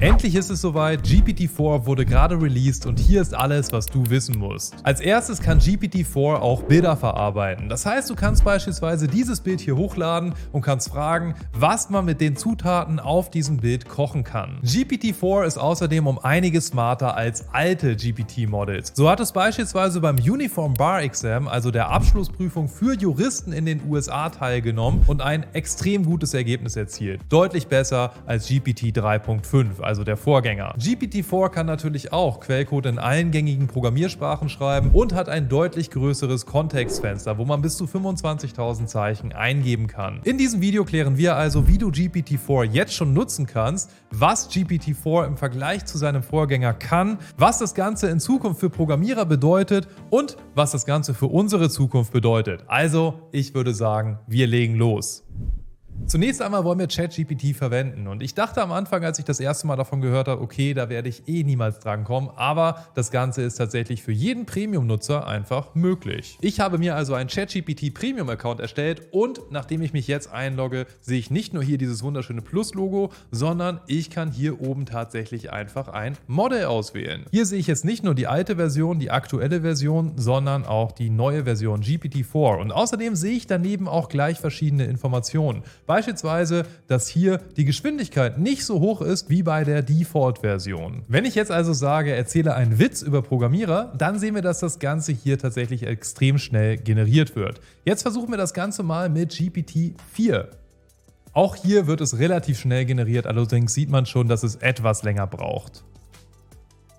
Endlich ist es soweit, GPT-4 wurde gerade released und hier ist alles, was du wissen musst. Als erstes kann GPT-4 auch Bilder verarbeiten. Das heißt, du kannst beispielsweise dieses Bild hier hochladen und kannst fragen, was man mit den Zutaten auf diesem Bild kochen kann. GPT-4 ist außerdem um einiges smarter als alte GPT-Models. So hat es beispielsweise beim Uniform Bar Exam, also der Abschlussprüfung für Juristen in den USA teilgenommen und ein extrem gutes Ergebnis erzielt. Deutlich besser als GPT 3.5 also der Vorgänger. GPT-4 kann natürlich auch Quellcode in allen gängigen Programmiersprachen schreiben und hat ein deutlich größeres Kontextfenster, wo man bis zu 25.000 Zeichen eingeben kann. In diesem Video klären wir also, wie du GPT-4 jetzt schon nutzen kannst, was GPT-4 im Vergleich zu seinem Vorgänger kann, was das Ganze in Zukunft für Programmierer bedeutet und was das Ganze für unsere Zukunft bedeutet. Also, ich würde sagen, wir legen los. Zunächst einmal wollen wir ChatGPT verwenden und ich dachte am Anfang, als ich das erste Mal davon gehört habe, okay, da werde ich eh niemals drankommen, aber das Ganze ist tatsächlich für jeden Premium-Nutzer einfach möglich. Ich habe mir also einen ChatGPT Premium-Account erstellt und nachdem ich mich jetzt einlogge, sehe ich nicht nur hier dieses wunderschöne Plus-Logo, sondern ich kann hier oben tatsächlich einfach ein Model auswählen. Hier sehe ich jetzt nicht nur die alte Version, die aktuelle Version, sondern auch die neue Version GPT-4 und außerdem sehe ich daneben auch gleich verschiedene Informationen. Beispielsweise, dass hier die Geschwindigkeit nicht so hoch ist wie bei der Default-Version. Wenn ich jetzt also sage, erzähle einen Witz über Programmierer, dann sehen wir, dass das Ganze hier tatsächlich extrem schnell generiert wird. Jetzt versuchen wir das Ganze mal mit GPT-4. Auch hier wird es relativ schnell generiert, allerdings sieht man schon, dass es etwas länger braucht.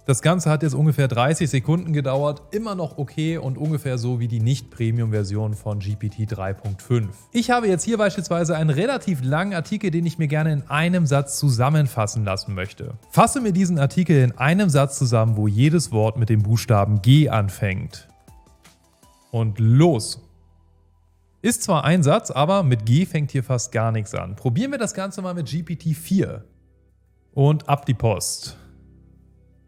Das Ganze hat jetzt ungefähr 30 Sekunden gedauert, immer noch okay und ungefähr so wie die Nicht-Premium-Version von GPT 3.5. Ich habe jetzt hier beispielsweise einen relativ langen Artikel, den ich mir gerne in einem Satz zusammenfassen lassen möchte. Fasse mir diesen Artikel in einem Satz zusammen, wo jedes Wort mit dem Buchstaben G anfängt. Und los! Ist zwar ein Satz, aber mit G fängt hier fast gar nichts an. Probieren wir das Ganze mal mit GPT 4. Und ab die Post.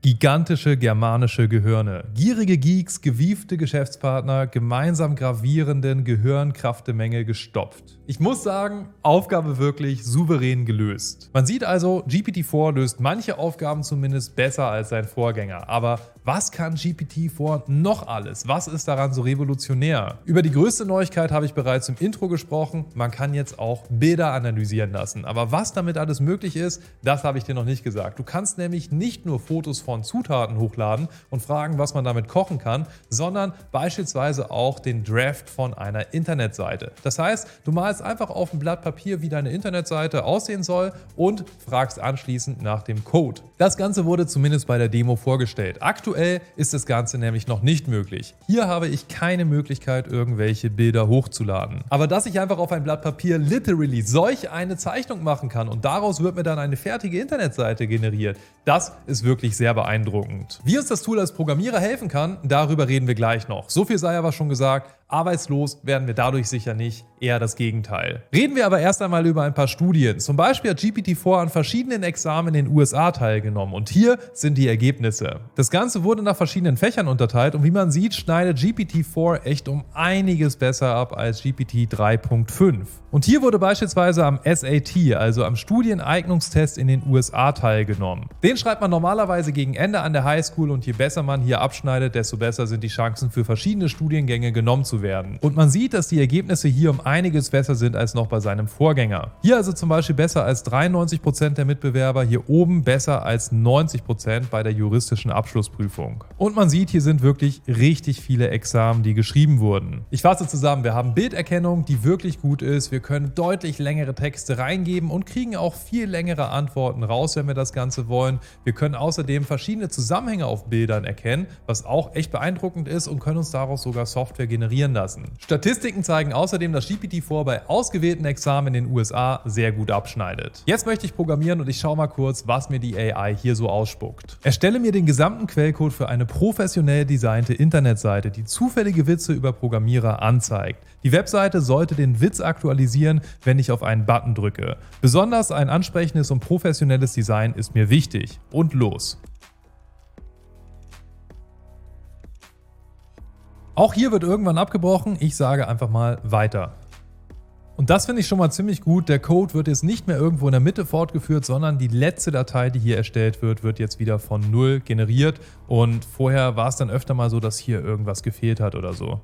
Gigantische germanische Gehirne. Gierige Geeks, gewiefte Geschäftspartner, gemeinsam gravierenden Gehirnkraftemenge gestopft. Ich muss sagen, Aufgabe wirklich souverän gelöst. Man sieht also, GPT-4 löst manche Aufgaben zumindest besser als sein Vorgänger. Aber was kann GPT-4 noch alles? Was ist daran so revolutionär? Über die größte Neuigkeit habe ich bereits im Intro gesprochen. Man kann jetzt auch Bilder analysieren lassen. Aber was damit alles möglich ist, das habe ich dir noch nicht gesagt. Du kannst nämlich nicht nur Fotos von Zutaten hochladen und fragen, was man damit kochen kann, sondern beispielsweise auch den Draft von einer Internetseite. Das heißt, du malst einfach auf ein Blatt Papier, wie deine Internetseite aussehen soll und fragst anschließend nach dem Code. Das Ganze wurde zumindest bei der Demo vorgestellt. Aktuell ist das Ganze nämlich noch nicht möglich. Hier habe ich keine Möglichkeit, irgendwelche Bilder hochzuladen. Aber dass ich einfach auf ein Blatt Papier literally solch eine Zeichnung machen kann und daraus wird mir dann eine fertige Internetseite generiert, das ist wirklich sehr beeindruckend. Wie uns das Tool als Programmierer helfen kann, darüber reden wir gleich noch. So viel sei aber schon gesagt. Arbeitslos werden wir dadurch sicher nicht, eher das Gegenteil. Reden wir aber erst einmal über ein paar Studien. Zum Beispiel hat GPT-4 an verschiedenen Examen in den USA teilgenommen und hier sind die Ergebnisse. Das Ganze wurde nach verschiedenen Fächern unterteilt und wie man sieht, schneidet GPT-4 echt um einiges besser ab als GPT 3.5. Und hier wurde beispielsweise am SAT, also am Studieneignungstest in den USA teilgenommen. Den schreibt man normalerweise gegen Ende an der Highschool und je besser man hier abschneidet, desto besser sind die Chancen für verschiedene Studiengänge genommen zu werden. Und man sieht, dass die Ergebnisse hier um einiges besser sind als noch bei seinem Vorgänger. Hier also zum Beispiel besser als 93% der Mitbewerber, hier oben besser als 90% bei der juristischen Abschlussprüfung. Und man sieht, hier sind wirklich richtig viele Examen, die geschrieben wurden. Ich fasse zusammen, wir haben Bilderkennung, die wirklich gut ist. Wir können deutlich längere Texte reingeben und kriegen auch viel längere Antworten raus, wenn wir das Ganze wollen. Wir können außerdem verschiedene Zusammenhänge auf Bildern erkennen, was auch echt beeindruckend ist und können uns daraus sogar Software generieren lassen. Statistiken zeigen außerdem, dass GPT-4 bei ausgewählten Examen in den USA sehr gut abschneidet. Jetzt möchte ich programmieren und ich schaue mal kurz, was mir die AI hier so ausspuckt. Erstelle mir den gesamten Quellcode für eine professionell designte Internetseite, die zufällige Witze über Programmierer anzeigt. Die Webseite sollte den Witz aktualisieren, wenn ich auf einen Button drücke. Besonders ein ansprechendes und professionelles Design ist mir wichtig. Und los! Auch hier wird irgendwann abgebrochen. Ich sage einfach mal weiter. Und das finde ich schon mal ziemlich gut. Der Code wird jetzt nicht mehr irgendwo in der Mitte fortgeführt, sondern die letzte Datei, die hier erstellt wird, wird jetzt wieder von Null generiert. Und vorher war es dann öfter mal so, dass hier irgendwas gefehlt hat oder so.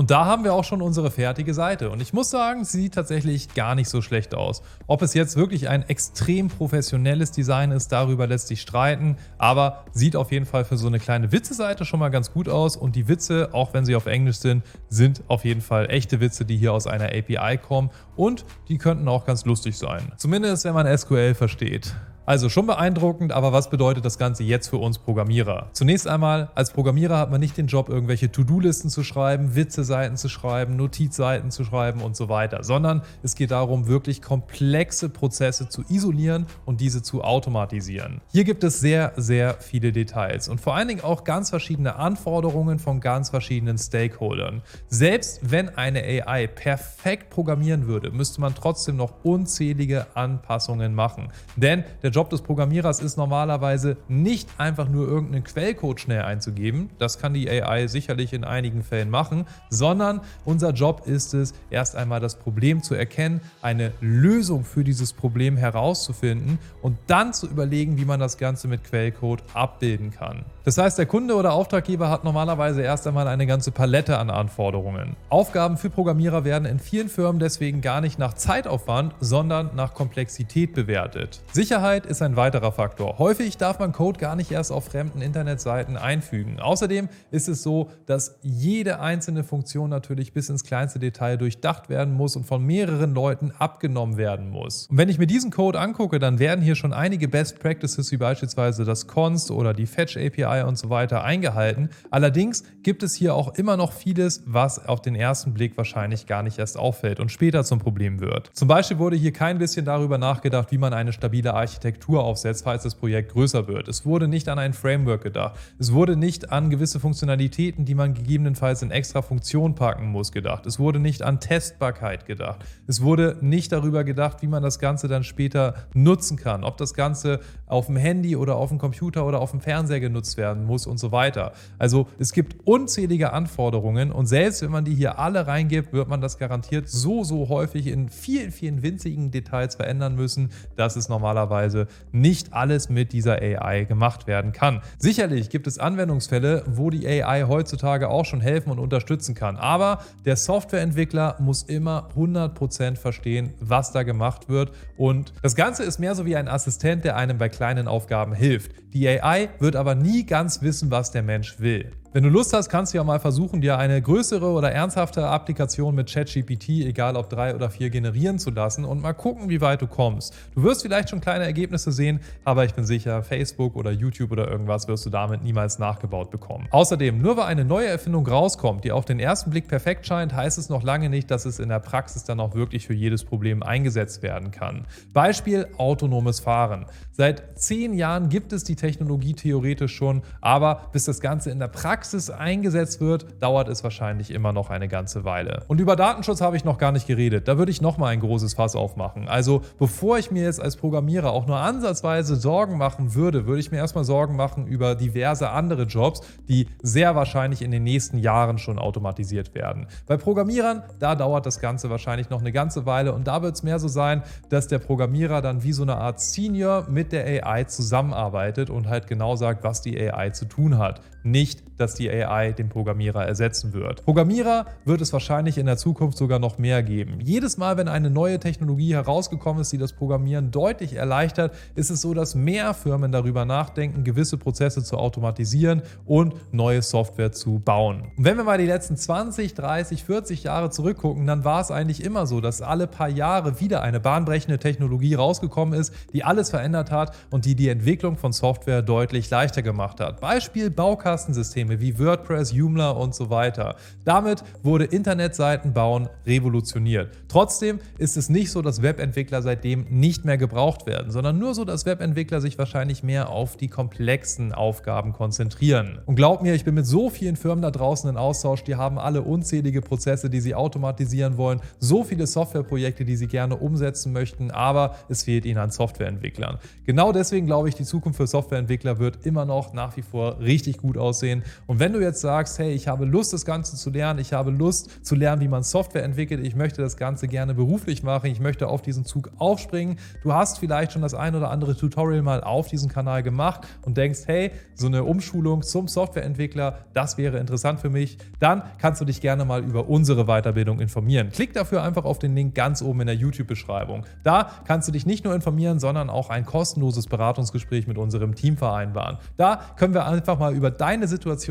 Und da haben wir auch schon unsere fertige Seite. Und ich muss sagen, sie sieht tatsächlich gar nicht so schlecht aus. Ob es jetzt wirklich ein extrem professionelles Design ist, darüber lässt sich streiten. Aber sieht auf jeden Fall für so eine kleine Witze-Seite schon mal ganz gut aus. Und die Witze, auch wenn sie auf Englisch sind, sind auf jeden Fall echte Witze, die hier aus einer API kommen. Und die könnten auch ganz lustig sein. Zumindest, wenn man SQL versteht. Also schon beeindruckend, aber was bedeutet das Ganze jetzt für uns Programmierer? Zunächst einmal, als Programmierer hat man nicht den Job, irgendwelche To-Do-Listen zu schreiben, Witze-Seiten zu schreiben, Notizseiten zu schreiben und so weiter, sondern es geht darum, wirklich komplexe Prozesse zu isolieren und diese zu automatisieren. Hier gibt es sehr, sehr viele Details und vor allen Dingen auch ganz verschiedene Anforderungen von ganz verschiedenen Stakeholdern. Selbst wenn eine AI perfekt programmieren würde, müsste man trotzdem noch unzählige Anpassungen machen. Denn der Job Job des Programmierers ist normalerweise nicht einfach nur irgendeinen Quellcode schnell einzugeben. Das kann die AI sicherlich in einigen Fällen machen, sondern unser Job ist es, erst einmal das Problem zu erkennen, eine Lösung für dieses Problem herauszufinden und dann zu überlegen, wie man das Ganze mit Quellcode abbilden kann. Das heißt, der Kunde oder Auftraggeber hat normalerweise erst einmal eine ganze Palette an Anforderungen. Aufgaben für Programmierer werden in vielen Firmen deswegen gar nicht nach Zeitaufwand, sondern nach Komplexität bewertet. Sicherheit ist ein weiterer Faktor. Häufig darf man Code gar nicht erst auf fremden Internetseiten einfügen. Außerdem ist es so, dass jede einzelne Funktion natürlich bis ins kleinste Detail durchdacht werden muss und von mehreren Leuten abgenommen werden muss. Und wenn ich mir diesen Code angucke, dann werden hier schon einige Best Practices wie beispielsweise das Const oder die Fetch API und so weiter eingehalten. Allerdings gibt es hier auch immer noch vieles, was auf den ersten Blick wahrscheinlich gar nicht erst auffällt und später zum Problem wird. Zum Beispiel wurde hier kein bisschen darüber nachgedacht, wie man eine stabile Architektur Architektur aufsetzt, falls das Projekt größer wird. Es wurde nicht an ein Framework gedacht. Es wurde nicht an gewisse Funktionalitäten, die man gegebenenfalls in extra Funktionen packen muss, gedacht. Es wurde nicht an Testbarkeit gedacht. Es wurde nicht darüber gedacht, wie man das Ganze dann später nutzen kann. Ob das Ganze auf dem Handy oder auf dem Computer oder auf dem Fernseher genutzt werden muss und so weiter. Also es gibt unzählige Anforderungen und selbst wenn man die hier alle reingibt, wird man das garantiert so, so häufig in vielen, vielen winzigen Details verändern müssen, dass es normalerweise nicht alles mit dieser AI gemacht werden kann. Sicherlich gibt es Anwendungsfälle, wo die AI heutzutage auch schon helfen und unterstützen kann, aber der Softwareentwickler muss immer 100% verstehen, was da gemacht wird und das Ganze ist mehr so wie ein Assistent, der einem bei kleinen Aufgaben hilft. Die AI wird aber nie ganz wissen, was der Mensch will. Wenn du Lust hast, kannst du ja mal versuchen, dir eine größere oder ernsthafte Applikation mit ChatGPT, egal ob drei oder vier, generieren zu lassen und mal gucken, wie weit du kommst. Du wirst vielleicht schon kleine Ergebnisse sehen, aber ich bin sicher, Facebook oder YouTube oder irgendwas wirst du damit niemals nachgebaut bekommen. Außerdem, nur weil eine neue Erfindung rauskommt, die auf den ersten Blick perfekt scheint, heißt es noch lange nicht, dass es in der Praxis dann auch wirklich für jedes Problem eingesetzt werden kann. Beispiel autonomes Fahren. Seit zehn Jahren gibt es die Technologie theoretisch schon, aber bis das Ganze in der Praxis Praxis eingesetzt wird, dauert es wahrscheinlich immer noch eine ganze Weile. Und über Datenschutz habe ich noch gar nicht geredet. Da würde ich noch mal ein großes Fass aufmachen. Also bevor ich mir jetzt als Programmierer auch nur ansatzweise Sorgen machen würde, würde ich mir erstmal Sorgen machen über diverse andere Jobs, die sehr wahrscheinlich in den nächsten Jahren schon automatisiert werden. Bei Programmierern, da dauert das Ganze wahrscheinlich noch eine ganze Weile und da wird es mehr so sein, dass der Programmierer dann wie so eine Art Senior mit der AI zusammenarbeitet und halt genau sagt, was die AI zu tun hat. Nicht, dass die AI den Programmierer ersetzen wird. Programmierer wird es wahrscheinlich in der Zukunft sogar noch mehr geben. Jedes Mal, wenn eine neue Technologie herausgekommen ist, die das Programmieren deutlich erleichtert, ist es so, dass mehr Firmen darüber nachdenken, gewisse Prozesse zu automatisieren und neue Software zu bauen. Und wenn wir mal die letzten 20, 30, 40 Jahre zurückgucken, dann war es eigentlich immer so, dass alle paar Jahre wieder eine bahnbrechende Technologie rausgekommen ist, die alles verändert hat und die die Entwicklung von Software deutlich leichter gemacht hat. Beispiel Baukastensysteme Wie WordPress, Joomla und so weiter. Damit wurde Internetseiten bauen revolutioniert. Trotzdem ist es nicht so, dass Webentwickler seitdem nicht mehr gebraucht werden, sondern nur so, dass Webentwickler sich wahrscheinlich mehr auf die komplexen Aufgaben konzentrieren. Und glaub mir, ich bin mit so vielen Firmen da draußen in Austausch, die haben alle unzählige Prozesse, die sie automatisieren wollen, so viele Softwareprojekte, die sie gerne umsetzen möchten, aber es fehlt ihnen an Softwareentwicklern. Genau deswegen glaube ich, die Zukunft für Softwareentwickler wird immer noch nach wie vor richtig gut aussehen Und wenn du jetzt sagst, hey, ich habe Lust, das Ganze zu lernen, ich habe Lust zu lernen, wie man Software entwickelt, ich möchte das Ganze gerne beruflich machen, ich möchte auf diesen Zug aufspringen, du hast vielleicht schon das ein oder andere Tutorial mal auf diesem Kanal gemacht und denkst, hey, so eine Umschulung zum Softwareentwickler, das wäre interessant für mich, dann kannst du dich gerne mal über unsere Weiterbildung informieren. Klick dafür einfach auf den Link ganz oben in der YouTube-Beschreibung. Da kannst du dich nicht nur informieren, sondern auch ein kostenloses Beratungsgespräch mit unserem Team vereinbaren. Da können wir einfach mal über deine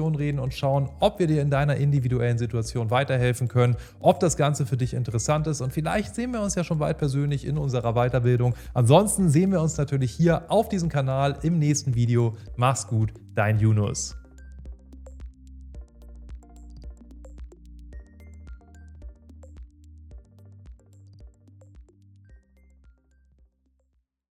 Situation reden und schauen, ob wir dir in deiner individuellen Situation weiterhelfen können, ob das Ganze für dich interessant ist und vielleicht sehen wir uns ja schon bald persönlich in unserer Weiterbildung. Ansonsten sehen wir uns natürlich hier auf diesem Kanal im nächsten Video. Mach's gut, dein Yunus.